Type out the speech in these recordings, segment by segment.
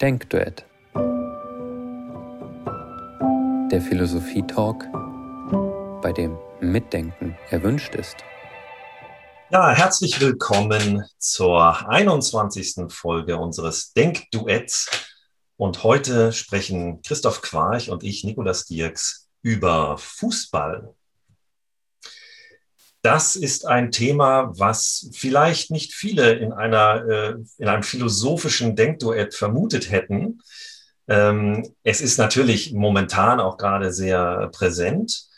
Denkduett. Der Philosophie-Talk, bei dem Mitdenken erwünscht ist. Ja, herzlich willkommen zur 21. Folge unseres Denkduetts. Und heute sprechen Christoph Quarch und ich, Nikolas Dirks, über Fußball. Das ist ein Thema, was vielleicht nicht viele in, einer, äh, in einem philosophischen Denkduett vermutet hätten. Ähm, es ist natürlich momentan auch gerade sehr präsent,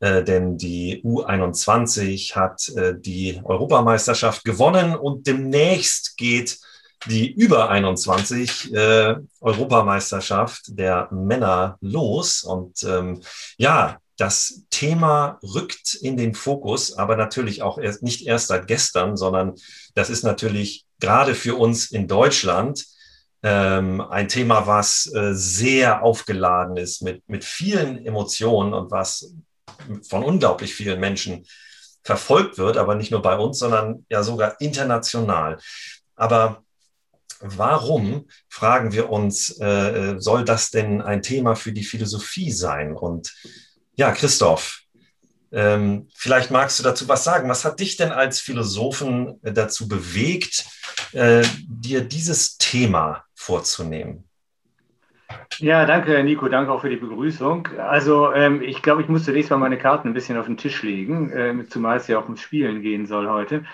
äh, denn die U21 hat äh, die Europameisterschaft gewonnen und demnächst geht die über 21 äh, Europameisterschaft der Männer los. Und ähm, ja, das Thema rückt in den Fokus, aber natürlich auch erst, nicht erst seit gestern, sondern das ist natürlich gerade für uns in Deutschland ähm, ein Thema, was äh, sehr aufgeladen ist mit, mit vielen Emotionen und was von unglaublich vielen Menschen verfolgt wird, aber nicht nur bei uns, sondern ja sogar international. Aber warum, fragen wir uns, äh, soll das denn ein Thema für die Philosophie sein? Und ja, Christoph, ähm, vielleicht magst du dazu was sagen. Was hat dich denn als Philosophen äh, dazu bewegt, äh, dir dieses Thema vorzunehmen? Ja, danke, Nico. Danke auch für die Begrüßung. Also, ähm, ich glaube, ich muss zunächst mal meine Karten ein bisschen auf den Tisch legen, äh, zumal es ja auch ums Spielen gehen soll heute.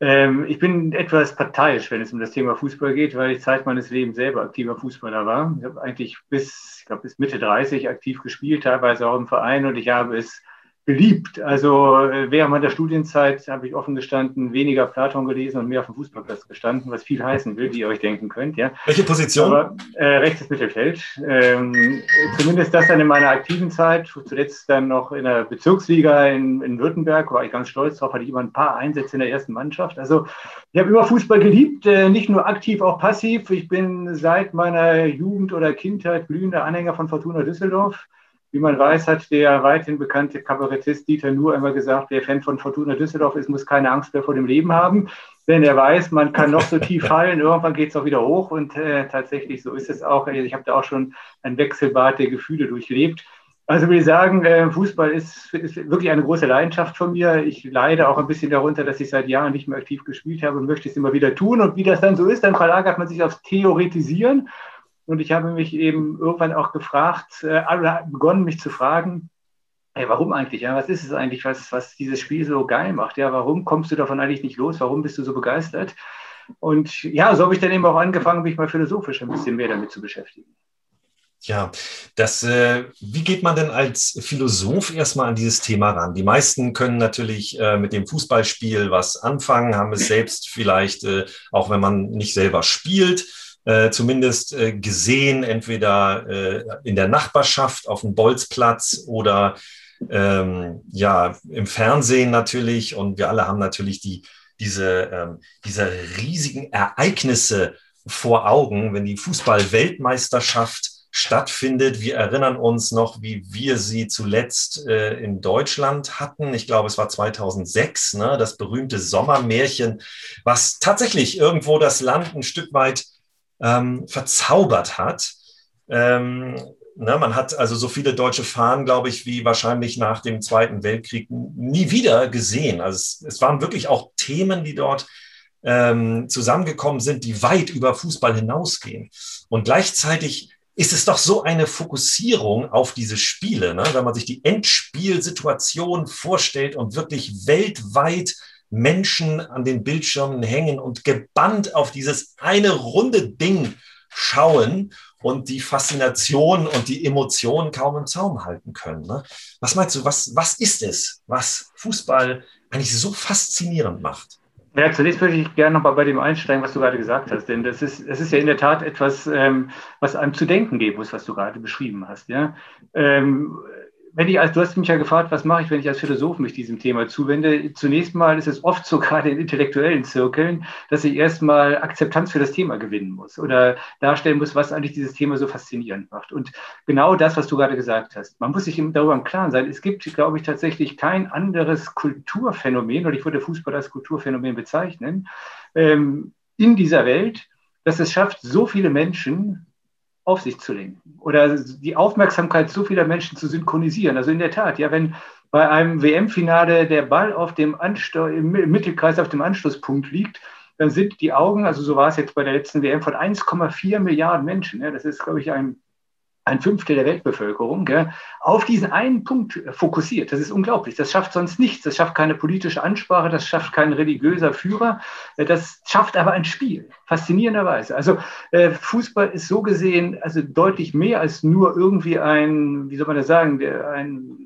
Ähm, ich bin etwas parteiisch, wenn es um das Thema Fußball geht, weil ich Zeit meines Lebens selber aktiver Fußballer war. Ich habe eigentlich bis, ich glaube, bis Mitte 30 aktiv gespielt, teilweise auch im Verein und ich habe es beliebt. Also äh, während meiner Studienzeit habe ich offen gestanden weniger Platon gelesen und mehr auf dem Fußballplatz gestanden, was viel heißen will, wie ihr euch denken könnt. Ja. Welche Position? Aber, äh, rechtes Mittelfeld. Ähm, zumindest das dann in meiner aktiven Zeit. Zuletzt dann noch in der Bezirksliga in, in Württemberg, war ich ganz stolz drauf, hatte ich immer ein paar Einsätze in der ersten Mannschaft. Also ich habe immer Fußball geliebt, äh, nicht nur aktiv, auch passiv. Ich bin seit meiner Jugend oder Kindheit glühender Anhänger von Fortuna Düsseldorf. Wie man weiß, hat der weithin bekannte Kabarettist Dieter Nuhr einmal gesagt, wer Fan von Fortuna Düsseldorf ist, muss keine Angst mehr vor dem Leben haben. Denn er weiß, man kann noch so tief fallen, irgendwann geht es auch wieder hoch. Und äh, tatsächlich, so ist es auch. Ich habe da auch schon ein Wechselbad der Gefühle durchlebt. Also will ich sagen, äh, Fußball ist, ist, wirklich eine große Leidenschaft von mir. Ich leide auch ein bisschen darunter, dass ich seit Jahren nicht mehr aktiv gespielt habe und möchte es immer wieder tun. Und wie das dann so ist, dann verlagert man sich aufs Theoretisieren. Und ich habe mich eben irgendwann auch gefragt, äh, begonnen mich zu fragen, hey, warum eigentlich? Ja, was ist es eigentlich, was, was dieses Spiel so geil macht? Ja, warum kommst du davon eigentlich nicht los? Warum bist du so begeistert? Und ja, so habe ich dann eben auch angefangen, mich mal philosophisch ein bisschen mehr damit zu beschäftigen. Ja, das, äh, wie geht man denn als Philosoph erstmal an dieses Thema ran? Die meisten können natürlich äh, mit dem Fußballspiel was anfangen, haben es selbst vielleicht, äh, auch wenn man nicht selber spielt, äh, zumindest äh, gesehen, entweder äh, in der Nachbarschaft auf dem Bolzplatz oder ähm, ja im Fernsehen natürlich. Und wir alle haben natürlich die, diese, ähm, diese riesigen Ereignisse vor Augen, wenn die Fußball-Weltmeisterschaft stattfindet. Wir erinnern uns noch, wie wir sie zuletzt äh, in Deutschland hatten. Ich glaube, es war 2006, ne, das berühmte Sommermärchen, was tatsächlich irgendwo das Land ein Stück weit ähm, verzaubert hat. Ähm, ne, man hat also so viele deutsche Fahnen, glaube ich, wie wahrscheinlich nach dem Zweiten Weltkrieg nie wieder gesehen. Also es, es waren wirklich auch Themen, die dort ähm, zusammengekommen sind, die weit über Fußball hinausgehen. Und gleichzeitig ist es doch so eine Fokussierung auf diese Spiele, ne? wenn man sich die Endspielsituation vorstellt und wirklich weltweit Menschen an den Bildschirmen hängen und gebannt auf dieses eine runde Ding schauen und die Faszination und die Emotionen kaum im Zaum halten können. Ne? Was meinst du, was, was ist es, was Fußball eigentlich so faszinierend macht? Ja, zunächst würde ich gerne noch mal bei dem einsteigen, was du gerade gesagt hast, denn das ist, das ist ja in der Tat etwas, ähm, was einem zu denken geben muss, was du gerade beschrieben hast. Ja? Ähm, wenn ich als, du hast mich ja gefragt, was mache ich, wenn ich als Philosoph mich diesem Thema zuwende? Zunächst mal ist es oft so, gerade in intellektuellen Zirkeln, dass ich erstmal Akzeptanz für das Thema gewinnen muss oder darstellen muss, was eigentlich dieses Thema so faszinierend macht. Und genau das, was du gerade gesagt hast. Man muss sich darüber im Klaren sein. Es gibt, glaube ich, tatsächlich kein anderes Kulturphänomen, oder ich würde Fußball als Kulturphänomen bezeichnen, ähm, in dieser Welt, dass es schafft, so viele Menschen auf sich zu lenken oder die Aufmerksamkeit so vieler Menschen zu synchronisieren. Also in der Tat, ja, wenn bei einem WM-Finale der Ball auf dem Ansto im Mittelkreis auf dem Anschlusspunkt liegt, dann sind die Augen, also so war es jetzt bei der letzten WM, von 1,4 Milliarden Menschen. Ja, das ist, glaube ich, ein ein Fünftel der Weltbevölkerung, gell, auf diesen einen Punkt fokussiert. Das ist unglaublich. Das schafft sonst nichts. Das schafft keine politische Ansprache, das schafft kein religiöser Führer. Das schafft aber ein Spiel, faszinierenderweise. Also äh, Fußball ist so gesehen also deutlich mehr als nur irgendwie ein, wie soll man das sagen, ein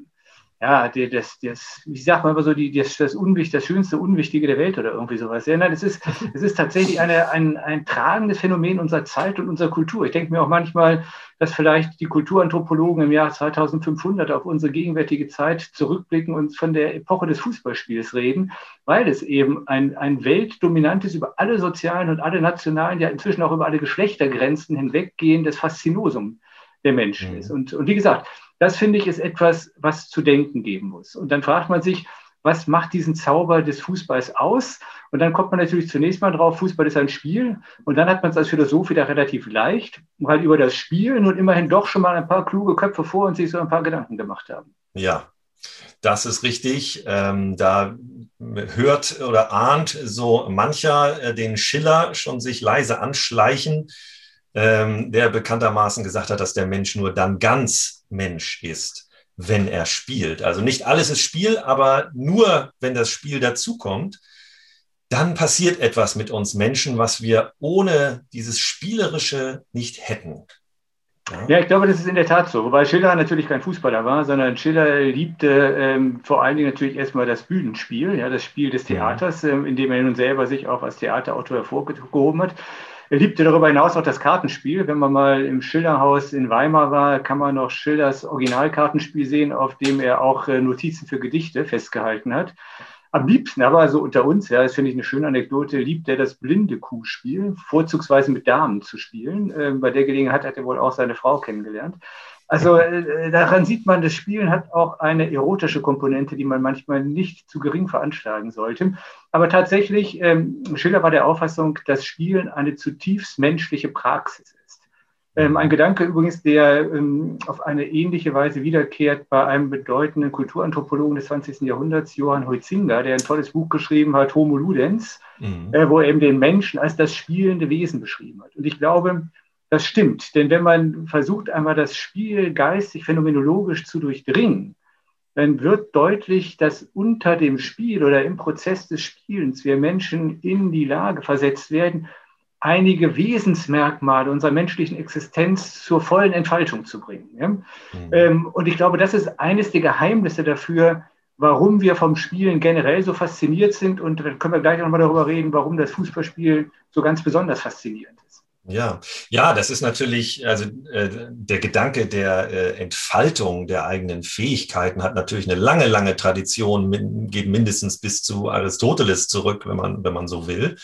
ja, das, das, wie sagt man immer so, die, das, das, Unwicht, das schönste Unwichtige der Welt oder irgendwie sowas. Ja, nein, es ist, es ist tatsächlich eine, ein, ein tragendes Phänomen unserer Zeit und unserer Kultur. Ich denke mir auch manchmal, dass vielleicht die Kulturanthropologen im Jahr 2500 auf unsere gegenwärtige Zeit zurückblicken und von der Epoche des Fußballspiels reden, weil es eben ein, ein weltdominantes über alle sozialen und alle nationalen, ja inzwischen auch über alle Geschlechtergrenzen hinweggehendes Faszinosum der Menschen mhm. ist. Und, und wie gesagt, das finde ich ist etwas, was zu denken geben muss. Und dann fragt man sich, was macht diesen Zauber des Fußballs aus? Und dann kommt man natürlich zunächst mal drauf, Fußball ist ein Spiel. Und dann hat man es als Philosoph wieder relativ leicht, weil über das Spiel nun immerhin doch schon mal ein paar kluge Köpfe vor und sich so ein paar Gedanken gemacht haben. Ja, das ist richtig. Ähm, da hört oder ahnt so mancher äh, den Schiller schon sich leise anschleichen ähm, der bekanntermaßen gesagt hat, dass der Mensch nur dann ganz Mensch ist, wenn er spielt. Also nicht alles ist Spiel, aber nur wenn das Spiel dazukommt, dann passiert etwas mit uns Menschen, was wir ohne dieses Spielerische nicht hätten. Ja. ja, ich glaube, das ist in der Tat so. Wobei Schiller natürlich kein Fußballer war, sondern Schiller liebte ähm, vor allen Dingen natürlich erstmal das Bühnenspiel, ja, das Spiel des Theaters, ähm, in dem er nun selber sich auch als Theaterautor hervorgehoben hat. Er liebte darüber hinaus auch das Kartenspiel. Wenn man mal im Schillerhaus in Weimar war, kann man noch Schillers Originalkartenspiel sehen, auf dem er auch äh, Notizen für Gedichte festgehalten hat. Am liebsten aber, so unter uns, ja, das finde ich eine schöne Anekdote, liebt er das blinde Kuhspiel, vorzugsweise mit Damen zu spielen. Ähm, bei der Gelegenheit hat er wohl auch seine Frau kennengelernt. Also äh, daran sieht man, das Spielen hat auch eine erotische Komponente, die man manchmal nicht zu gering veranschlagen sollte. Aber tatsächlich, ähm, Schiller war der Auffassung, dass Spielen eine zutiefst menschliche Praxis ist. Ähm, ein Gedanke übrigens, der ähm, auf eine ähnliche Weise wiederkehrt bei einem bedeutenden Kulturanthropologen des 20. Jahrhunderts, Johann Huizinga, der ein tolles Buch geschrieben hat, Homo Ludens, mhm. äh, wo er eben den Menschen als das spielende Wesen beschrieben hat. Und ich glaube, das stimmt, denn wenn man versucht, einmal das Spiel geistig, phänomenologisch zu durchdringen, dann wird deutlich, dass unter dem Spiel oder im Prozess des Spielens wir Menschen in die Lage versetzt werden, einige Wesensmerkmale unserer menschlichen Existenz zur vollen Entfaltung zu bringen. Ja? Mhm. Ähm, und ich glaube, das ist eines der Geheimnisse dafür, warum wir vom Spielen generell so fasziniert sind. Und dann können wir gleich nochmal darüber reden, warum das Fußballspiel so ganz besonders faszinierend ist. Ja, ja, das ist natürlich, also äh, der Gedanke der äh, Entfaltung der eigenen Fähigkeiten hat natürlich eine lange, lange Tradition, min, geht mindestens bis zu Aristoteles zurück, wenn man, wenn man so will.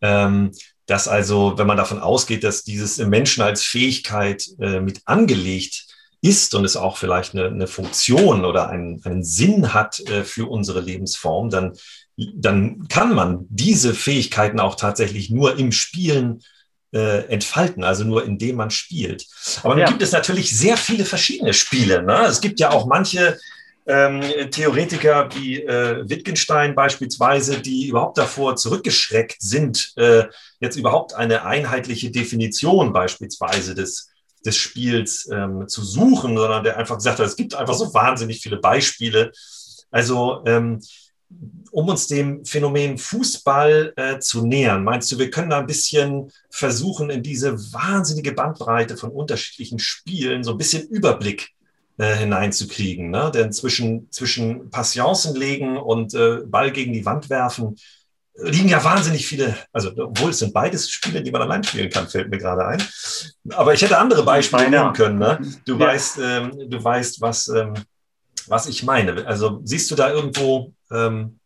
Ähm, dass also, wenn man davon ausgeht, dass dieses Menschen als Fähigkeit äh, mit angelegt ist und es auch vielleicht eine, eine Funktion oder einen, einen Sinn hat äh, für unsere Lebensform, dann, dann kann man diese Fähigkeiten auch tatsächlich nur im Spielen äh, entfalten, also nur indem man spielt. Aber nun ja. gibt es natürlich sehr viele verschiedene Spiele. Ne? Es gibt ja auch manche ähm, Theoretiker wie äh, Wittgenstein beispielsweise, die überhaupt davor zurückgeschreckt sind, äh, jetzt überhaupt eine einheitliche Definition beispielsweise des, des Spiels ähm, zu suchen, sondern der einfach gesagt hat, es gibt einfach so wahnsinnig viele Beispiele. Also ähm, um uns dem Phänomen Fußball äh, zu nähern, meinst du, wir können da ein bisschen versuchen, in diese wahnsinnige Bandbreite von unterschiedlichen Spielen so ein bisschen Überblick äh, hineinzukriegen? Ne? Denn zwischen, zwischen Passionsen legen und äh, Ball gegen die Wand werfen liegen ja wahnsinnig viele, also obwohl es sind beides Spiele, die man allein spielen kann, fällt mir gerade ein. Aber ich hätte andere Beispiele nehmen können. Ne? Du, ja. weißt, ähm, du weißt, was, ähm, was ich meine. Also siehst du da irgendwo ähm,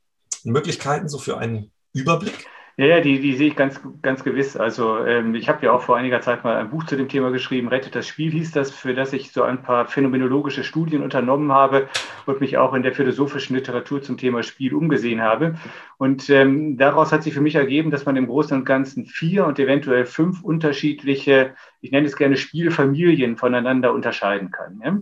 Möglichkeiten so für einen Überblick? Ja, ja, die, die sehe ich ganz, ganz gewiss. Also ähm, ich habe ja auch vor einiger Zeit mal ein Buch zu dem Thema geschrieben, Rettet das Spiel hieß das, für das ich so ein paar phänomenologische Studien unternommen habe und mich auch in der philosophischen Literatur zum Thema Spiel umgesehen habe. Und ähm, daraus hat sich für mich ergeben, dass man im Großen und Ganzen vier und eventuell fünf unterschiedliche, ich nenne es gerne Spielfamilien voneinander unterscheiden kann. Ja?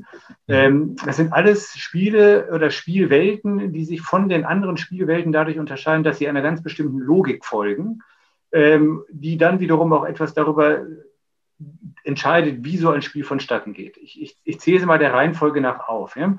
Ähm, das sind alles Spiele oder Spielwelten, die sich von den anderen Spielwelten dadurch unterscheiden, dass sie einer ganz bestimmten Logik folgen, ähm, die dann wiederum auch etwas darüber entscheidet, wie so ein Spiel vonstatten geht. Ich, ich, ich zähle sie mal der Reihenfolge nach auf. Ja?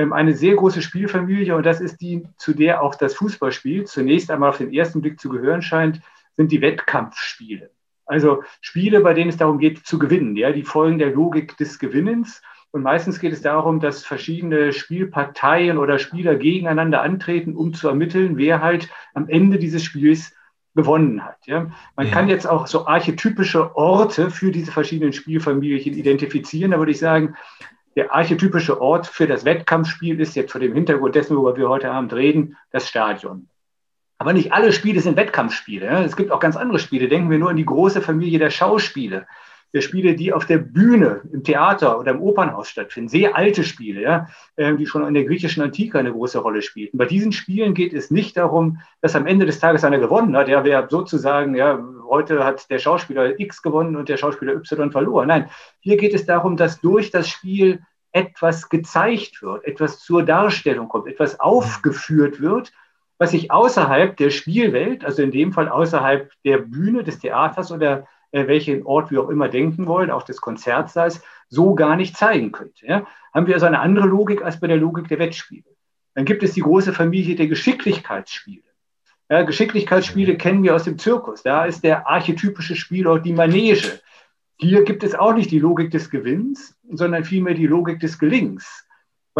Ähm, eine sehr große Spielfamilie und das ist die, zu der auch das Fußballspiel zunächst einmal auf den ersten Blick zu gehören scheint, sind die Wettkampfspiele. Also Spiele, bei denen es darum geht zu gewinnen, ja, die folgen der Logik des Gewinnens. Und meistens geht es darum, dass verschiedene Spielparteien oder Spieler gegeneinander antreten, um zu ermitteln, wer halt am Ende dieses Spiels gewonnen hat. Ja. Man ja. kann jetzt auch so archetypische Orte für diese verschiedenen Spielfamilien identifizieren. Da würde ich sagen, der archetypische Ort für das Wettkampfspiel ist jetzt vor dem Hintergrund dessen, worüber wir heute Abend reden, das Stadion. Aber nicht alle Spiele sind Wettkampfspiele. Es gibt auch ganz andere Spiele. Denken wir nur an die große Familie der Schauspiele der Spiele, die auf der Bühne, im Theater oder im Opernhaus stattfinden. Sehr alte Spiele, ähm, die schon in der griechischen Antike eine große Rolle spielten. Bei diesen Spielen geht es nicht darum, dass am Ende des Tages einer gewonnen hat. Ja, wer sozusagen, ja, heute hat der Schauspieler X gewonnen und der Schauspieler Y verloren. Nein, hier geht es darum, dass durch das Spiel etwas gezeigt wird, etwas zur Darstellung kommt, etwas aufgeführt wird, was sich außerhalb der Spielwelt, also in dem Fall außerhalb der Bühne des Theaters oder äh, welchen Ort wir auch immer denken wollen, auch des Konzertsaals, so gar nicht zeigen könnte. Ja? Haben wir also eine andere Logik als bei der Logik der Wettspiele. Dann gibt es die große Familie der Geschicklichkeitsspiele. Ja, Geschicklichkeitsspiele kennen wir aus dem Zirkus. Da ist der archetypische Spielort die Manege. Hier gibt es auch nicht die Logik des Gewinns, sondern vielmehr die Logik des Gelings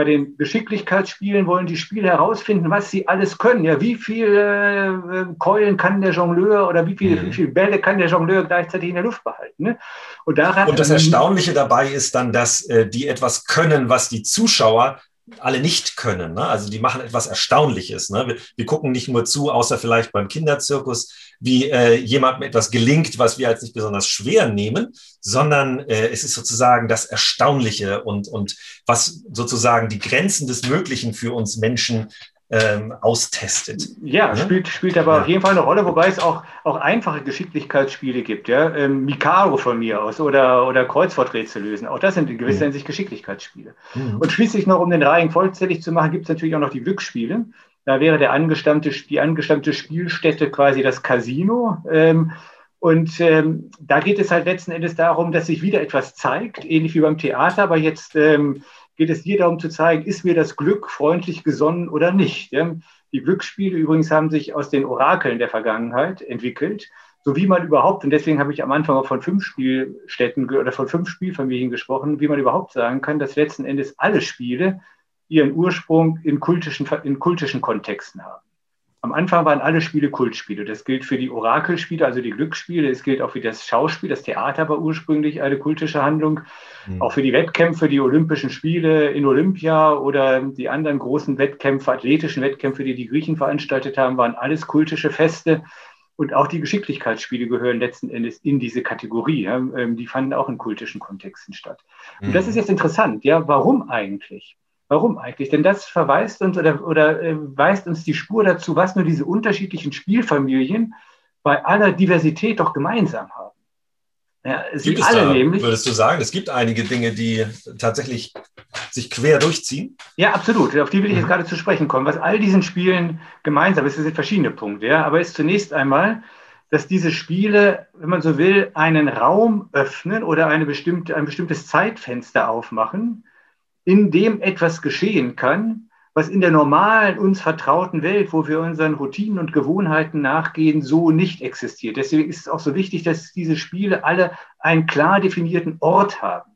bei den Geschicklichkeitsspielen wollen die Spieler herausfinden, was sie alles können. Ja, wie viele äh, Keulen kann der Jongleur oder wie viele, mhm. wie viele Bälle kann der Jongleur gleichzeitig in der Luft behalten? Ne? Und, daran, Und das Erstaunliche dabei ist dann, dass äh, die etwas können, was die Zuschauer alle nicht können. Ne? Also die machen etwas Erstaunliches. Ne? Wir, wir, gucken nicht nur zu, außer vielleicht beim Kinderzirkus, wie äh, jemandem etwas gelingt, was wir als nicht besonders schwer nehmen, sondern äh, es ist sozusagen das Erstaunliche und, und was sozusagen die Grenzen des Möglichen für uns Menschen ähm, austestet. Ja, ne? spielt, spielt aber ja. auf jeden Fall eine Rolle, wobei es auch, auch einfache Geschicklichkeitsspiele gibt. Ja? Ähm, Mikaro von mir aus oder, oder Kreuzworträtsel lösen. Auch das sind in gewisser mhm. Hinsicht Geschicklichkeitsspiele. Mhm. Und schließlich noch, um den Reihen vollzählig zu machen, gibt es natürlich auch noch die Glücksspiele. Da wäre der angestammte, die angestammte Spielstätte quasi das Casino. Ähm, und ähm, da geht es halt letzten Endes darum, dass sich wieder etwas zeigt, ähnlich wie beim Theater, aber jetzt ähm, geht es hier darum zu zeigen, ist mir das Glück freundlich gesonnen oder nicht. Die Glücksspiele übrigens haben sich aus den Orakeln der Vergangenheit entwickelt, so wie man überhaupt, und deswegen habe ich am Anfang auch von fünf Spielstätten oder von fünf Spielfamilien gesprochen, wie man überhaupt sagen kann, dass letzten Endes alle Spiele ihren Ursprung in kultischen, in kultischen Kontexten haben. Am Anfang waren alle Spiele Kultspiele. Das gilt für die Orakelspiele, also die Glücksspiele. Es gilt auch für das Schauspiel. Das Theater war ursprünglich eine kultische Handlung. Mhm. Auch für die Wettkämpfe, die Olympischen Spiele in Olympia oder die anderen großen Wettkämpfe, athletischen Wettkämpfe, die die Griechen veranstaltet haben, waren alles kultische Feste. Und auch die Geschicklichkeitsspiele gehören letzten Endes in diese Kategorie. Ähm, die fanden auch in kultischen Kontexten statt. Und das ist jetzt interessant. Ja, warum eigentlich? Warum eigentlich? Denn das verweist uns oder, oder äh, weist uns die Spur dazu, was nur diese unterschiedlichen Spielfamilien bei aller Diversität doch gemeinsam haben. Ja, sie gibt alle da, nämlich. Würdest du sagen, es gibt einige Dinge, die tatsächlich sich quer durchziehen? Ja, absolut. Auf die will ich jetzt mhm. gerade zu sprechen kommen. Was all diesen Spielen gemeinsam ist, das sind verschiedene Punkte. Ja, aber ist zunächst einmal, dass diese Spiele, wenn man so will, einen Raum öffnen oder eine bestimmte, ein bestimmtes Zeitfenster aufmachen, in dem etwas geschehen kann, was in der normalen, uns vertrauten Welt, wo wir unseren Routinen und Gewohnheiten nachgehen, so nicht existiert. Deswegen ist es auch so wichtig, dass diese Spiele alle einen klar definierten Ort haben.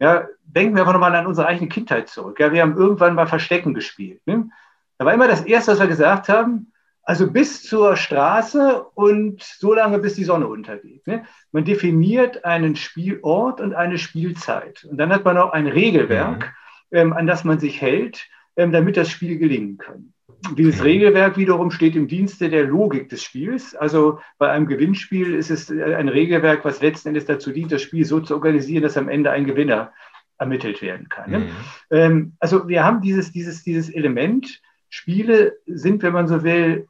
Ja, denken wir einfach nochmal an unsere eigene Kindheit zurück. Ja, wir haben irgendwann mal Verstecken gespielt. Ne? Da war immer das Erste, was wir gesagt haben, also bis zur Straße und so lange, bis die Sonne untergeht. Ne? Man definiert einen Spielort und eine Spielzeit. Und dann hat man auch ein Regelwerk, mhm. ähm, an das man sich hält, ähm, damit das Spiel gelingen kann. Dieses. Regelwerk wiederum steht im Dienste der Logik des Spiels. Also bei einem Gewinnspiel ist es äh, ein Regelwerk, was letzten Endes dazu dient, das Spiel so zu organisieren, dass am Ende ein Gewinner ermittelt werden kann. Ne? Mhm. Ähm, also wir haben dieses, dieses, dieses Element, Spiele sind, wenn man so will,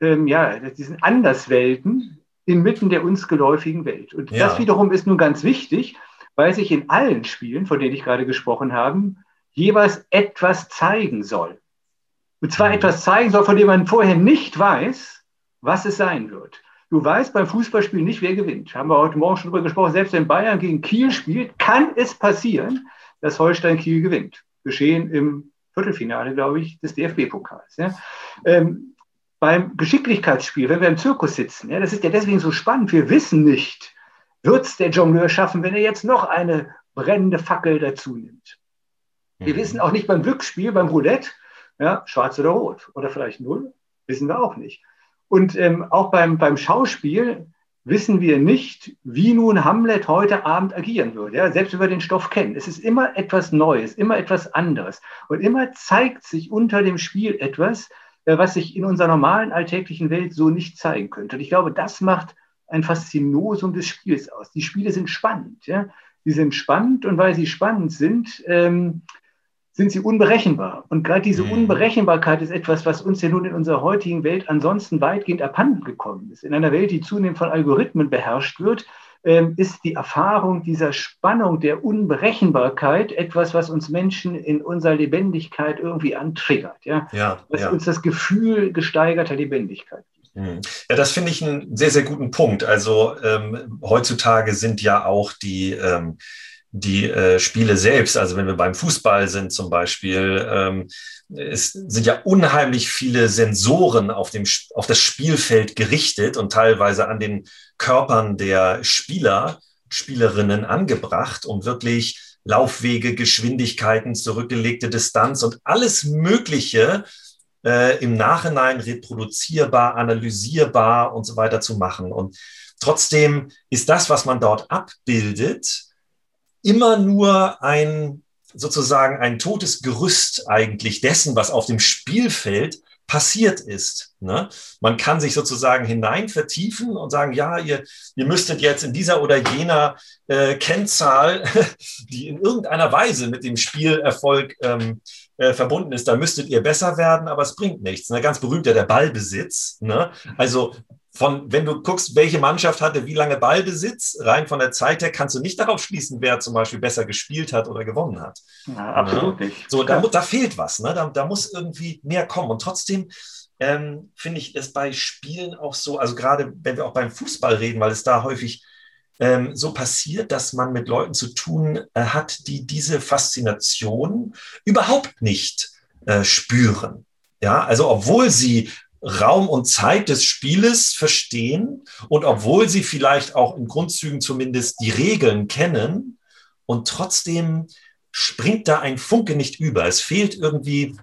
ähm, ja, diesen Anderswelten inmitten der uns geläufigen Welt. Und ja. das wiederum ist nun ganz wichtig, weil sich in allen Spielen, von denen ich gerade gesprochen habe, jeweils etwas zeigen soll. Und zwar mhm. etwas zeigen soll, von dem man vorher nicht weiß, was es sein wird. Du weißt beim Fußballspiel nicht, wer gewinnt. Haben wir heute Morgen schon drüber gesprochen. Selbst wenn Bayern gegen Kiel spielt, kann es passieren, dass Holstein Kiel gewinnt. Geschehen im Viertelfinale, glaube ich, des DFB-Pokals. Ja. Ähm, beim Geschicklichkeitsspiel, wenn wir im Zirkus sitzen, ja, das ist ja deswegen so spannend, wir wissen nicht, wird es der Jongleur schaffen, wenn er jetzt noch eine brennende Fackel dazu nimmt. Wir mhm. wissen auch nicht beim Glücksspiel, beim Roulette, ja, schwarz oder rot oder vielleicht null, wissen wir auch nicht. Und ähm, auch beim, beim Schauspiel wissen wir nicht, wie nun Hamlet heute Abend agieren würde, ja, selbst über den Stoff kennen. Es ist immer etwas Neues, immer etwas anderes. Und immer zeigt sich unter dem Spiel etwas, was sich in unserer normalen alltäglichen Welt so nicht zeigen könnte. Und ich glaube, das macht ein Faszinosum des Spiels aus. Die Spiele sind spannend. Ja? Die sind spannend und weil sie spannend sind, ähm, sind sie unberechenbar. Und gerade diese mhm. Unberechenbarkeit ist etwas, was uns ja nun in unserer heutigen Welt ansonsten weitgehend abhanden gekommen ist. In einer Welt, die zunehmend von Algorithmen beherrscht wird, ist die Erfahrung dieser Spannung der Unberechenbarkeit etwas, was uns Menschen in unserer Lebendigkeit irgendwie antriggert. Ja? Ja, was ja. uns das Gefühl gesteigerter Lebendigkeit gibt. Mhm. Ja, das finde ich einen sehr, sehr guten Punkt. Also ähm, heutzutage sind ja auch die ähm, die äh, Spiele selbst, also wenn wir beim Fußball sind zum Beispiel, ähm, es sind ja unheimlich viele Sensoren auf, dem, auf das Spielfeld gerichtet und teilweise an den Körpern der Spieler, Spielerinnen angebracht, um wirklich Laufwege, Geschwindigkeiten, zurückgelegte Distanz und alles Mögliche äh, im Nachhinein reproduzierbar, analysierbar und so weiter zu machen. Und trotzdem ist das, was man dort abbildet, immer nur ein sozusagen ein totes Gerüst eigentlich dessen, was auf dem Spielfeld passiert ist. Ne? Man kann sich sozusagen hinein vertiefen und sagen, ja, ihr, ihr müsstet jetzt in dieser oder jener äh, Kennzahl, die in irgendeiner Weise mit dem Spielerfolg ähm, äh, verbunden ist, da müsstet ihr besser werden, aber es bringt nichts. Ne? Ganz berühmt ja der Ballbesitz. Ne? Also von, wenn du guckst, welche Mannschaft hatte wie lange Ballbesitz, rein von der Zeit her kannst du nicht darauf schließen, wer zum Beispiel besser gespielt hat oder gewonnen hat. Ja, absolut nicht. So, da, da fehlt was, ne? da, da muss irgendwie mehr kommen. Und trotzdem ähm, finde ich es bei Spielen auch so, also gerade wenn wir auch beim Fußball reden, weil es da häufig ähm, so passiert, dass man mit Leuten zu tun äh, hat, die diese Faszination überhaupt nicht äh, spüren. Ja, also obwohl sie Raum und Zeit des Spieles verstehen und obwohl sie vielleicht auch in Grundzügen zumindest die Regeln kennen und trotzdem springt da ein Funke nicht über. Es fehlt irgendwie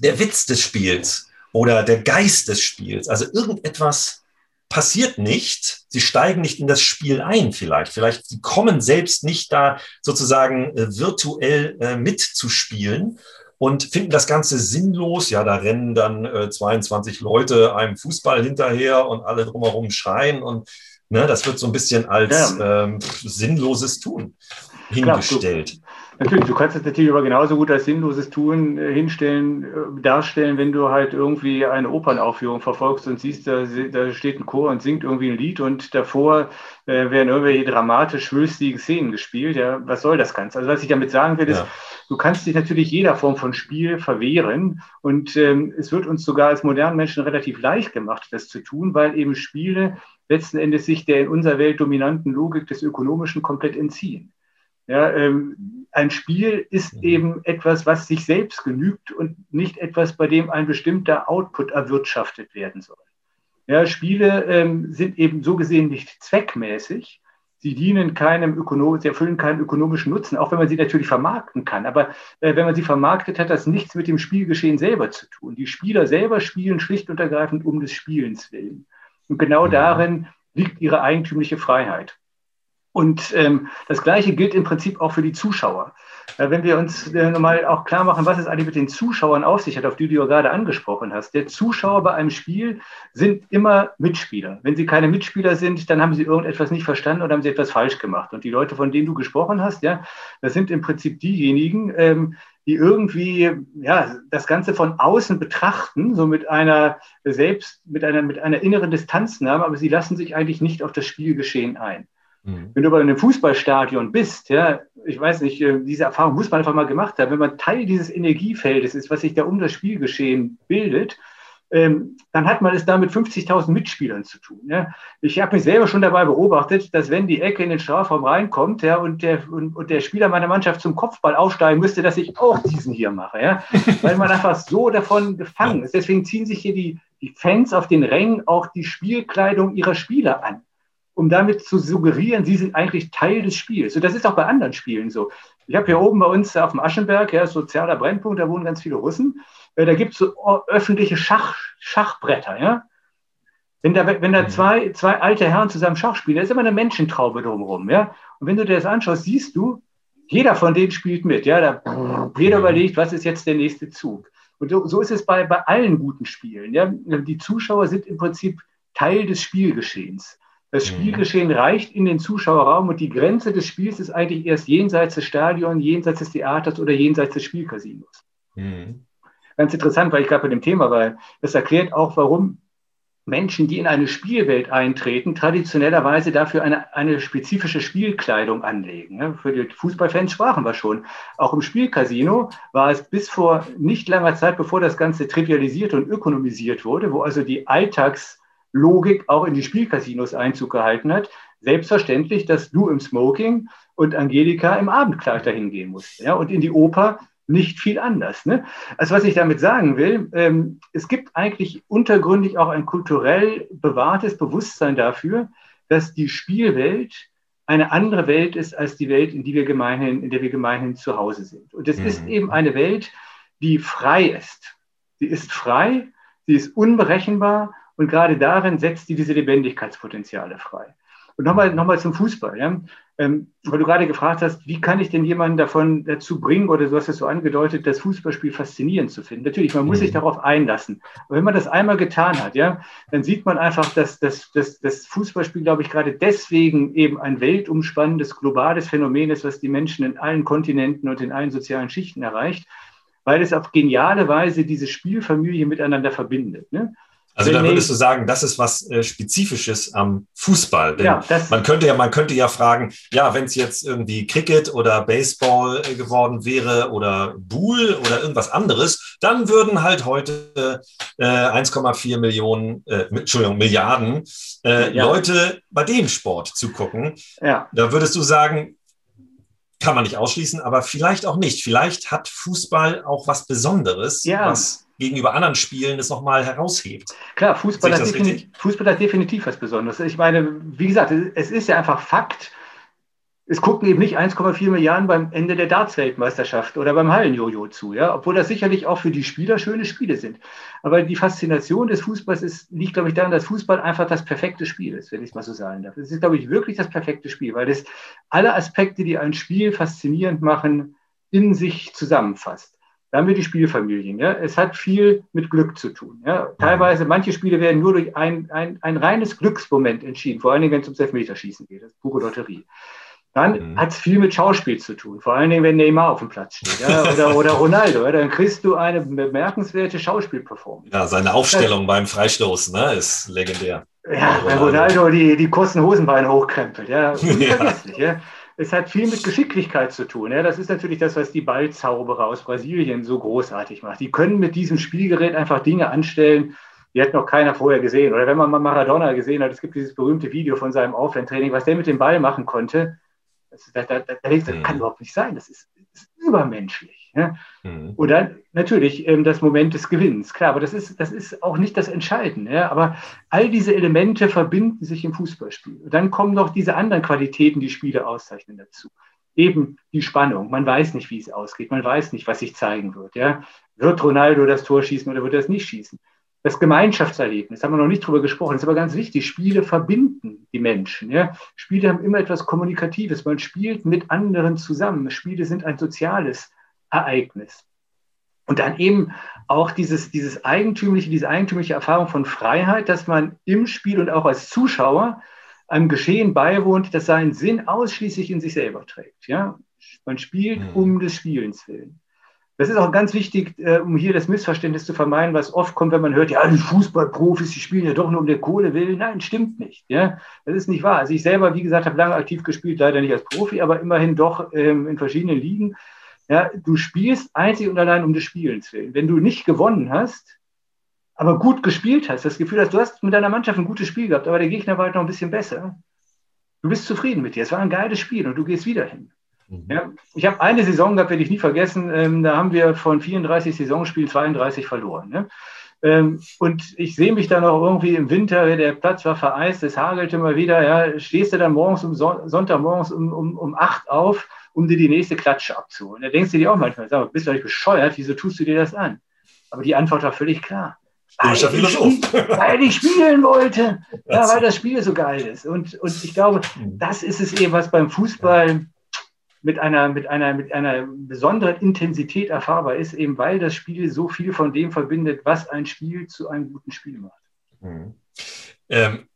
der Witz des Spiels oder der Geist des Spiels. Also irgendetwas passiert nicht. Sie steigen nicht in das Spiel ein vielleicht. Vielleicht sie kommen selbst nicht da sozusagen äh, virtuell äh, mitzuspielen und finden das Ganze sinnlos. Ja, da rennen dann äh, 22 Leute einem Fußball hinterher und alle drumherum schreien und ne, das wird so ein bisschen als ja. ähm, sinnloses Tun hingestellt. Klar, Natürlich, du kannst es natürlich aber genauso gut als sinnloses Tun äh, hinstellen, äh, darstellen, wenn du halt irgendwie eine Opernaufführung verfolgst und siehst, da, da steht ein Chor und singt irgendwie ein Lied und davor äh, werden irgendwelche dramatisch schwülstigen Szenen gespielt. Ja, was soll das Ganze? Also was ich damit sagen will, ist, ja. du kannst dich natürlich jeder Form von Spiel verwehren und ähm, es wird uns sogar als modernen Menschen relativ leicht gemacht, das zu tun, weil eben Spiele letzten Endes sich der in unserer Welt dominanten Logik des Ökonomischen komplett entziehen. Ja, ähm, ein Spiel ist mhm. eben etwas, was sich selbst genügt und nicht etwas, bei dem ein bestimmter Output erwirtschaftet werden soll. Ja, Spiele ähm, sind eben so gesehen nicht zweckmäßig. Sie dienen keinem Ökonom sie erfüllen keinen ökonomischen Nutzen, auch wenn man sie natürlich vermarkten kann. Aber äh, wenn man sie vermarktet, hat das nichts mit dem Spielgeschehen selber zu tun. Die Spieler selber spielen schlicht und ergreifend um des Spielens willen. Und genau mhm. darin liegt ihre eigentümliche Freiheit. Und ähm, das Gleiche gilt im Prinzip auch für die Zuschauer. Äh, wenn wir uns äh, nochmal auch klar machen, was es eigentlich mit den Zuschauern auf sich hat, auf die du ja gerade angesprochen hast. Der Zuschauer bei einem Spiel sind immer Mitspieler. Wenn sie keine Mitspieler sind, dann haben sie irgendetwas nicht verstanden oder haben sie etwas falsch gemacht. Und die Leute, von denen du gesprochen hast, ja, das sind im Prinzip diejenigen, ähm, die irgendwie ja, das Ganze von außen betrachten, so mit einer selbst, mit einer, mit einer inneren Distanznahme, aber sie lassen sich eigentlich nicht auf das Spielgeschehen ein. Mhm. Wenn du aber in einem Fußballstadion bist, ja, ich weiß nicht, äh, diese Erfahrung muss man einfach mal gemacht haben, wenn man Teil dieses Energiefeldes ist, was sich da um das Spielgeschehen bildet, ähm, dann hat man es da mit 50.000 Mitspielern zu tun. Ja. Ich habe mich selber schon dabei beobachtet, dass wenn die Ecke in den Strafraum reinkommt ja, und, der, und, und, der Spieler meiner Mannschaft zum Kopfball aufsteigen müsste, dass ich auch diesen hier mache. Ja. Weil man einfach so davon gefangen ist. Deswegen ziehen sich hier die, die Fans auf den Rängen auch die Spielkleidung ihrer Spieler an um damit zu suggerieren, sie sind eigentlich Teil des Spiels. Und das ist auch bei anderen Spielen so. Ich habe hier oben bei uns auf dem Aschenberg, ja, sozialer Brennpunkt, da wohnen ganz viele Russen. Äh, da gibt es so öffentliche Schach, Schachbretter, ja. Wenn da, wenn da mhm. zwei, zwei alte Herren zusammen Schach spielen, da ist immer eine Menschentraube drumherum, ja. Und wenn du dir das anschaust, siehst du, jeder von denen spielt mit, ja. Da, jeder überlegt, was ist jetzt der nächste Zug. Und so, so ist es bei, bei allen guten Spielen, ja. Die Zuschauer sind im Prinzip Teil des Spielgeschehens. Das mhm. Spielgeschehen reicht in den Zuschauerraum und die Grenze des Spiels ist eigentlich erst jenseits des Stadions, jenseits des Theaters oder jenseits des Spielcasinos. Mhm ganz interessant, weil ich gerade bei dem Thema war. Das erklärt auch, warum Menschen, die in eine Spielwelt eintreten, traditionellerweise dafür eine, eine spezifische Spielkleidung anlegen. Für die Fußballfans sprachen wir schon. Auch im Spielcasino war es bis vor nicht langer Zeit, bevor das Ganze trivialisiert und ökonomisiert wurde, wo also die Alltagslogik auch in die Spielcasinos Einzug gehalten hat, selbstverständlich, dass du im Smoking und Angelika im Abendkleid dahin gehen musst. Ja, und in die Oper nicht viel anders. Ne? Also was ich damit sagen will, ähm, es gibt eigentlich untergründig auch ein kulturell bewahrtes Bewusstsein dafür, dass die Spielwelt eine andere Welt ist als die Welt, in, die wir gemeinhin, in der wir gemeinhin zu Hause sind. Und es mhm. ist eben eine Welt, die frei ist. Sie ist frei, sie ist unberechenbar und gerade darin setzt sie diese Lebendigkeitspotenziale frei. Und nochmal noch mal zum Fußball. Ja? Ähm, weil du gerade gefragt hast, wie kann ich denn jemanden davon dazu bringen, oder du hast es so angedeutet, das Fußballspiel faszinierend zu finden. Natürlich, man muss mhm. sich darauf einlassen. Aber wenn man das einmal getan hat, ja, dann sieht man einfach, dass, dass, dass das Fußballspiel, glaube ich, gerade deswegen eben ein weltumspannendes, globales Phänomen ist, was die Menschen in allen Kontinenten und in allen sozialen Schichten erreicht, weil es auf geniale Weise diese Spielfamilie miteinander verbindet. Ne? Also da würdest du sagen, das ist was äh, Spezifisches am Fußball. Denn ja, man könnte ja, man könnte ja fragen, ja, wenn es jetzt irgendwie Cricket oder Baseball äh, geworden wäre oder Bull oder irgendwas anderes, dann würden halt heute äh, 1,4 Millionen, äh, Entschuldigung, Milliarden äh, ja. Leute bei dem Sport zugucken. Ja. Da würdest du sagen, kann man nicht ausschließen, aber vielleicht auch nicht. Vielleicht hat Fußball auch was Besonderes, ja. was gegenüber anderen Spielen es nochmal heraushebt. Klar, Fußball hat, Fußball hat, definitiv was Besonderes. Ich meine, wie gesagt, es ist ja einfach Fakt. Es gucken eben nicht 1,4 Milliarden beim Ende der Darts-Weltmeisterschaft oder beim Hallenjojo zu, ja, obwohl das sicherlich auch für die Spieler schöne Spiele sind. Aber die Faszination des Fußballs ist, liegt, glaube ich, daran, dass Fußball einfach das perfekte Spiel ist, wenn ich es mal so sagen darf. Es ist, glaube ich, wirklich das perfekte Spiel, weil es alle Aspekte, die ein Spiel faszinierend machen, in sich zusammenfasst. Da haben wir die Spielfamilien. Ja? Es hat viel mit Glück zu tun. Ja? Teilweise, manche Spiele werden nur durch ein, ein, ein reines Glücksmoment entschieden, vor allen Dingen, wenn es ums Elfmeterschießen geht. Das ist pure Lotterie. Dann mhm. hat es viel mit Schauspiel zu tun, vor allen Dingen, wenn Neymar auf dem Platz steht ja? oder, oder Ronaldo. Ja? Dann kriegst du eine bemerkenswerte Schauspielperformance. Ja, seine Aufstellung beim Freistoß ne, ist legendär. Ja, wenn Ronaldo die, die kurzen Hosenbeine hochkrempelt. Ja, unvergesslich. ja. ja es hat viel mit Geschicklichkeit zu tun. Ja, das ist natürlich das, was die Ballzauberer aus Brasilien so großartig macht. Die können mit diesem Spielgerät einfach Dinge anstellen, die hat noch keiner vorher gesehen. Oder wenn man mal Maradona gesehen hat, es gibt dieses berühmte Video von seinem Offline-Training, was der mit dem Ball machen konnte. Das, da, da, da, das kann mhm. überhaupt nicht sein. Das ist, das ist übermenschlich. Ja? Mhm. Dann natürlich ähm, das Moment des Gewinns, klar, aber das ist, das ist auch nicht das Entscheidende. Ja? Aber all diese Elemente verbinden sich im Fußballspiel. Und dann kommen noch diese anderen Qualitäten, die Spiele auszeichnen dazu. Eben die Spannung. Man weiß nicht, wie es ausgeht. Man weiß nicht, was sich zeigen wird. Ja? Wird Ronaldo das Tor schießen oder wird er es nicht schießen? Das Gemeinschaftserlebnis, haben wir noch nicht drüber gesprochen, ist aber ganz wichtig. Spiele verbinden die Menschen. Ja? Spiele haben immer etwas Kommunikatives. Man spielt mit anderen zusammen. Spiele sind ein soziales Ereignis. Und dann eben auch dieses, dieses eigentümliche, diese eigentümliche Erfahrung von Freiheit, dass man im Spiel und auch als Zuschauer einem Geschehen beiwohnt, das seinen Sinn ausschließlich in sich selber trägt. Ja? Man spielt mhm. um des Spielens willen. Das ist auch ganz wichtig, äh, um hier das Missverständnis zu vermeiden, was oft kommt, wenn man hört, ja, die Fußballprofis, die spielen ja doch nur um der Kohle willen. Nein, stimmt nicht. Ja? Das ist nicht wahr. Also ich selber, wie gesagt, habe lange aktiv gespielt, leider nicht als Profi, aber immerhin doch ähm, in verschiedenen Ligen. Ja, du spielst einzig und allein um des Spielens willen. Wenn du nicht gewonnen hast, aber gut gespielt hast, das Gefühl hast, du hast mit deiner Mannschaft ein gutes Spiel gehabt, aber der Gegner war halt noch ein bisschen besser. Du bist zufrieden mit dir. Es war ein geiles Spiel und du gehst wieder hin. Mhm. Ja, ich habe eine Saison gehabt, werde ich nie vergessen. Ähm, da haben wir von 34 Saisonspielen 32 verloren. Ne? Ähm, und ich sehe mich dann auch irgendwie im Winter, der Platz war vereist, es hagelte mal wieder. Ja, stehst du dann morgens um Son Sonntagmorgens um, um, um 8 auf, um dir die nächste Klatsche abzuholen. Da denkst du dir auch manchmal, sag, bist du eigentlich bescheuert? Wieso tust du dir das an? Aber die Antwort war völlig klar. Weil ich, weil ich spielen wollte. Ja, weil das Spiel so geil ist. Und, und ich glaube, mhm. das ist es eben, was beim Fußball mit einer, mit einer, mit einer besonderen Intensität erfahrbar ist, eben weil das Spiel so viel von dem verbindet, was ein Spiel zu einem guten Spiel macht. Mhm. Ähm,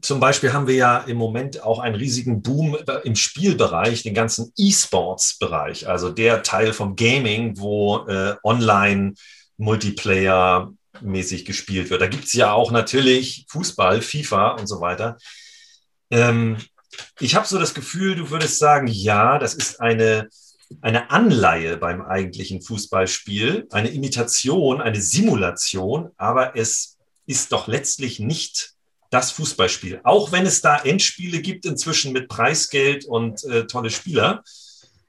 zum Beispiel haben wir ja im Moment auch einen riesigen Boom im Spielbereich, den ganzen E-Sports-Bereich, also der Teil vom Gaming, wo äh, online Multiplayer mäßig gespielt wird. Da gibt es ja auch natürlich Fußball, FIFA und so weiter. Ähm, ich habe so das Gefühl, du würdest sagen, ja, das ist eine, eine Anleihe beim eigentlichen Fußballspiel, eine Imitation, eine Simulation, aber es ist doch letztlich nicht das Fußballspiel. Auch wenn es da Endspiele gibt inzwischen mit Preisgeld und äh, tolle Spieler,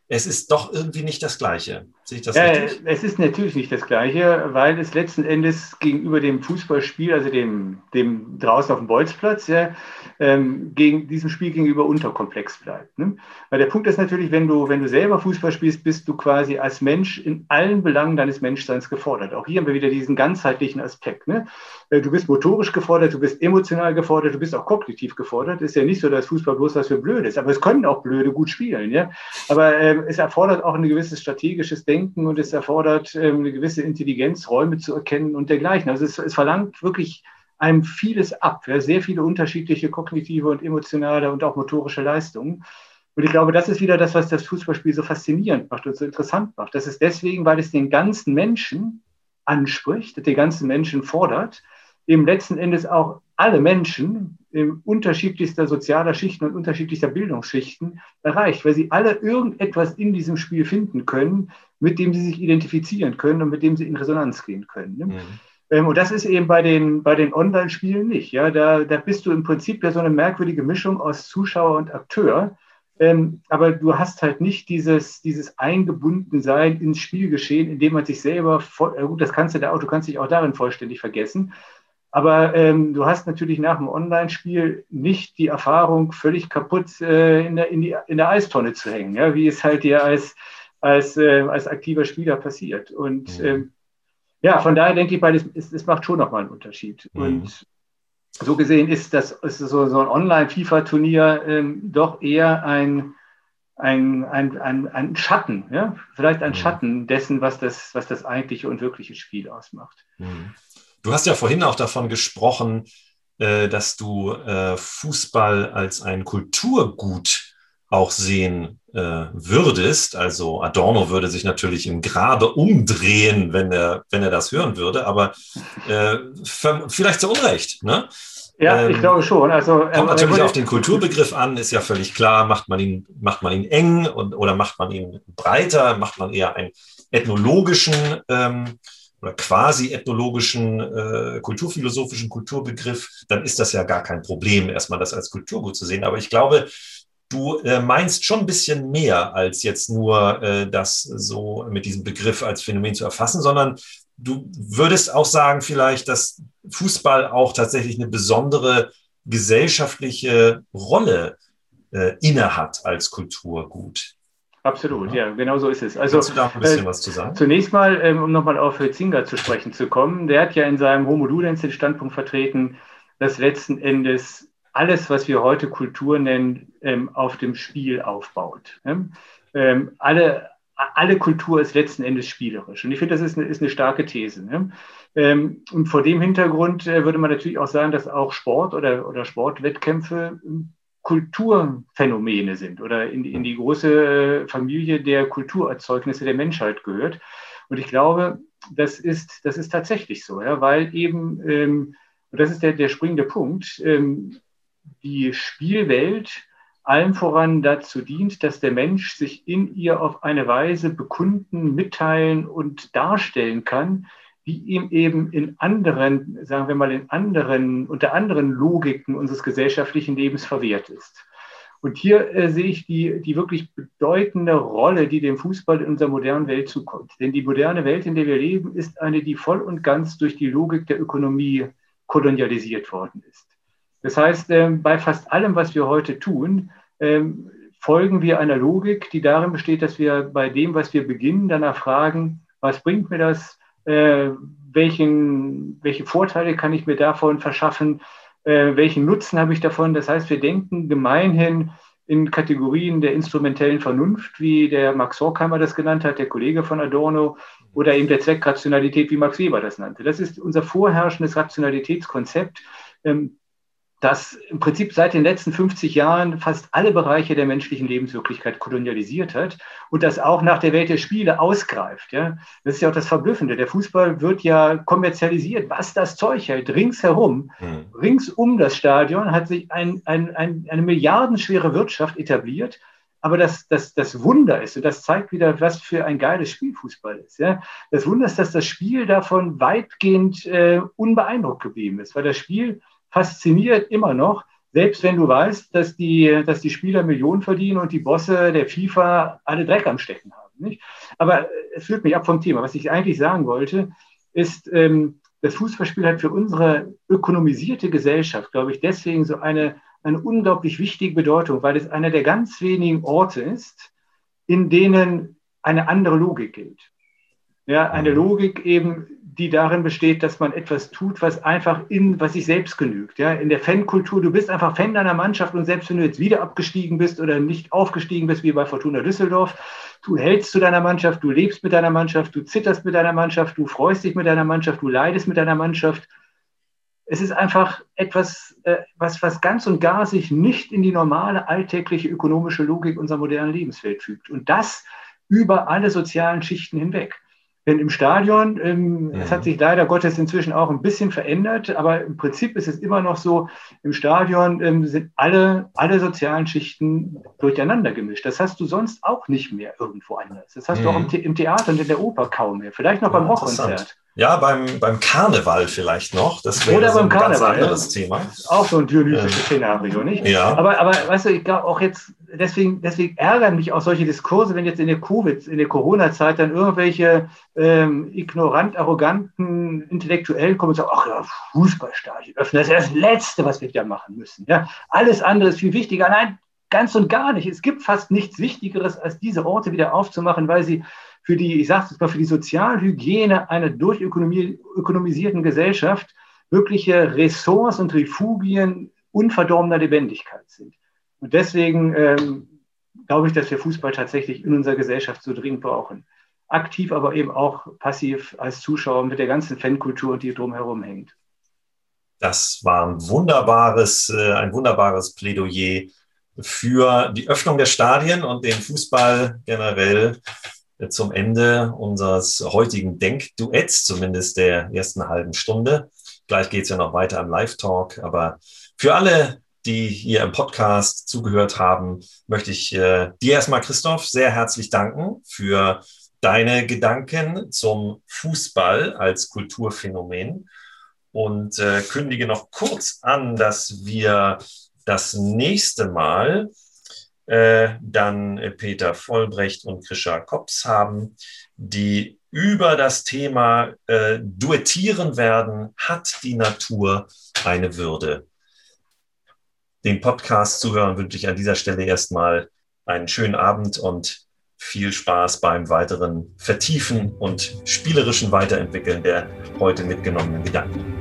es ist doch irgendwie nicht das Gleiche. Sehe ich das ja, richtig? Es ist natürlich nicht das Gleiche, weil es letzten Endes gegenüber dem Fußballspiel, also dem, dem draußen auf dem Bolzplatz, ja, ähm, gegen diesem Spiel gegenüber unterkomplex bleibt. Ne? Weil der Punkt ist natürlich, wenn du, wenn du selber Fußball spielst, bist du quasi als Mensch in allen Belangen deines Menschseins gefordert. Auch hier haben wir wieder diesen ganzheitlichen Aspekt. Ne? Äh, du bist motorisch gefordert, du bist emotional gefordert, du bist auch kognitiv gefordert. Ist ja nicht so, dass Fußball bloß was für blöd ist, aber es können auch Blöde gut spielen. Ja? Aber ähm, es erfordert auch ein gewisses strategisches Denken und es erfordert ähm, eine gewisse Intelligenz, Räume zu erkennen und dergleichen. Also es, es verlangt wirklich einem vieles ab, ja? sehr viele unterschiedliche kognitive und emotionale und auch motorische Leistungen. Und ich glaube, das ist wieder das, was das Fußballspiel so faszinierend macht und so interessant macht. Das ist deswegen, weil es den ganzen Menschen anspricht, den ganzen Menschen fordert eben letzten Endes auch alle Menschen unterschiedlichster sozialer Schichten und unterschiedlichster Bildungsschichten erreicht, weil sie alle irgendetwas in diesem Spiel finden können, mit dem sie sich identifizieren können und mit dem sie in Resonanz gehen können. Ne? Mhm. Ähm, und das ist eben bei den, bei den Online-Spielen nicht. Ja? Da, da bist du im Prinzip ja so eine merkwürdige Mischung aus Zuschauer und Akteur. Ähm, aber du hast halt nicht dieses, dieses Eingebundensein ins Spielgeschehen, indem man sich selber, voll, gut, das kannst du da auch, du kannst dich auch darin vollständig vergessen, aber ähm, du hast natürlich nach dem Online-Spiel nicht die Erfahrung, völlig kaputt äh, in, der, in, die, in der Eistonne zu hängen, ja, wie es halt dir als, als, äh, als aktiver Spieler passiert. Und mhm. ähm, ja, von daher denke ich, beides, es, es macht schon nochmal einen Unterschied. Mhm. Und so gesehen ist das ist so, so ein Online-FIFA-Turnier ähm, doch eher ein, ein, ein, ein, ein Schatten, ja? vielleicht ein mhm. Schatten dessen, was das, was das eigentliche und wirkliche Spiel ausmacht. Mhm. Du hast ja vorhin auch davon gesprochen, äh, dass du äh, Fußball als ein Kulturgut auch sehen äh, würdest. Also Adorno würde sich natürlich im Grabe umdrehen, wenn er, wenn er das hören würde, aber äh, vielleicht zu Unrecht. Ne? Ja, ähm, ich glaube schon. Also, kommt ähm, natürlich auf den Kulturbegriff an, ist ja völlig klar, macht man ihn, macht man ihn eng und, oder macht man ihn breiter, macht man eher einen ethnologischen ähm, oder quasi ethnologischen, äh, kulturphilosophischen Kulturbegriff, dann ist das ja gar kein Problem, erstmal das als Kulturgut zu sehen. Aber ich glaube, du äh, meinst schon ein bisschen mehr als jetzt nur äh, das so mit diesem Begriff als Phänomen zu erfassen, sondern du würdest auch sagen vielleicht, dass Fußball auch tatsächlich eine besondere gesellschaftliche Rolle äh, innehat als Kulturgut. Absolut, ja, genau so ist es. Also, Kannst du da ein bisschen äh, was zu sagen? Zunächst mal, ähm, um nochmal auf Zinger zu sprechen zu kommen, der hat ja in seinem Homo Ludens den Standpunkt vertreten, dass letzten Endes alles, was wir heute Kultur nennen, ähm, auf dem Spiel aufbaut. Ähm, alle, alle Kultur ist letzten Endes spielerisch. Und ich finde, das ist eine, ist eine starke These. Ne? Ähm, und vor dem Hintergrund äh, würde man natürlich auch sagen, dass auch Sport oder, oder Sportwettkämpfe Kulturphänomene sind oder in die, in die große Familie der Kulturerzeugnisse der Menschheit gehört. Und ich glaube, das ist, das ist tatsächlich so, ja, weil eben, ähm, und das ist der, der springende Punkt, ähm, die Spielwelt allem voran dazu dient, dass der Mensch sich in ihr auf eine Weise bekunden, mitteilen und darstellen kann, die ihm eben in anderen, sagen wir mal, in anderen, unter anderen Logiken unseres gesellschaftlichen Lebens verwehrt ist. Und hier äh, sehe ich die, die wirklich bedeutende Rolle, die dem Fußball in unserer modernen Welt zukommt. Denn die moderne Welt, in der wir leben, ist eine, die voll und ganz durch die Logik der Ökonomie kolonialisiert worden ist. Das heißt, äh, bei fast allem, was wir heute tun, äh, folgen wir einer Logik, die darin besteht, dass wir bei dem, was wir beginnen, danach fragen, was bringt mir das, äh, welchen, welche Vorteile kann ich mir davon verschaffen, äh, welchen Nutzen habe ich davon. Das heißt, wir denken gemeinhin in Kategorien der instrumentellen Vernunft, wie der Max Horkheimer das genannt hat, der Kollege von Adorno, oder eben der Zweckrationalität, wie Max Weber das nannte. Das ist unser vorherrschendes Rationalitätskonzept. Ähm, das im Prinzip seit den letzten 50 Jahren fast alle Bereiche der menschlichen Lebenswirklichkeit kolonialisiert hat und das auch nach der Welt der Spiele ausgreift. Ja? Das ist ja auch das Verblüffende. Der Fußball wird ja kommerzialisiert, was das Zeug hält, ringsherum. Mhm. Rings um das Stadion hat sich ein, ein, ein, eine milliardenschwere Wirtschaft etabliert. Aber das, das, das Wunder ist, und das zeigt wieder, was für ein geiles Spiel Fußball ist. Ja? Das Wunder ist, dass das Spiel davon weitgehend äh, unbeeindruckt geblieben ist, weil das Spiel fasziniert immer noch, selbst wenn du weißt, dass die, dass die Spieler Millionen verdienen und die Bosse der FIFA alle Dreck am Stecken haben. Nicht? Aber es führt mich ab vom Thema. Was ich eigentlich sagen wollte, ist, ähm, das Fußballspiel hat für unsere ökonomisierte Gesellschaft, glaube ich, deswegen so eine, eine unglaublich wichtige Bedeutung, weil es einer der ganz wenigen Orte ist, in denen eine andere Logik gilt. Ja, eine mhm. Logik eben, die darin besteht, dass man etwas tut, was einfach in, was sich selbst genügt. Ja, in der Fankultur, du bist einfach Fan deiner Mannschaft und selbst wenn du jetzt wieder abgestiegen bist oder nicht aufgestiegen bist, wie bei Fortuna Düsseldorf, du hältst zu deiner Mannschaft, du lebst mit deiner Mannschaft, du zitterst mit deiner Mannschaft, du freust dich mit deiner Mannschaft, du leidest mit deiner Mannschaft. Es ist einfach etwas, äh, was, was ganz und gar sich nicht in die normale alltägliche ökonomische Logik unserer modernen Lebenswelt fügt. Und das über alle sozialen Schichten hinweg. Denn im Stadion, ähm, es hat sich leider Gottes inzwischen auch ein bisschen verändert, aber im Prinzip ist es immer noch so, im Stadion ähm, sind alle, alle sozialen Schichten durcheinander gemischt. Das hast du sonst auch nicht mehr irgendwo anders. Das hast mhm. du auch im, mhm. im, Theater und in der Oper kaum mehr. Vielleicht noch ja, beim Rockkonzert. Ja, beim, beim Karneval vielleicht noch. Das wäre Oder so beim Karneval, ganz anderes ja. Thema. Auch so ein dionysisches Szenario, nicht? Ja. Aber, aber weißt du, ich glaube auch jetzt, deswegen, deswegen ärgern mich auch solche Diskurse, wenn jetzt in der Covid, in der Corona-Zeit dann irgendwelche ähm, ignorant, arroganten Intellektuellen kommen und sagen, ach ja, Fußballstadion öffnen, das ist das Letzte, was wir da machen müssen. Ja? Alles andere ist viel wichtiger. Nein, ganz und gar nicht. Es gibt fast nichts Wichtigeres, als diese Orte wieder aufzumachen, weil sie für die, ich sage es mal, für die Sozialhygiene einer durchökonomisierten Gesellschaft wirkliche Ressorts und Refugien unverdorbener Lebendigkeit sind. Und deswegen ähm, glaube ich, dass wir Fußball tatsächlich in unserer Gesellschaft so dringend brauchen. Aktiv, aber eben auch passiv als Zuschauer mit der ganzen Fankultur, die drumherum hängt. Das war ein wunderbares, äh, ein wunderbares Plädoyer für die Öffnung der Stadien und den Fußball generell zum Ende unseres heutigen Denkduetts, zumindest der ersten halben Stunde. Gleich geht es ja noch weiter im Live-Talk, aber für alle, die hier im Podcast zugehört haben, möchte ich äh, dir erstmal, Christoph, sehr herzlich danken für deine Gedanken zum Fußball als Kulturphänomen und äh, kündige noch kurz an, dass wir das nächste Mal dann Peter Vollbrecht und Krischa Kops haben, die über das Thema äh, Duettieren werden, hat die Natur eine Würde. Den Podcast zu hören wünsche ich an dieser Stelle erstmal einen schönen Abend und viel Spaß beim weiteren Vertiefen und spielerischen Weiterentwickeln der heute mitgenommenen Gedanken.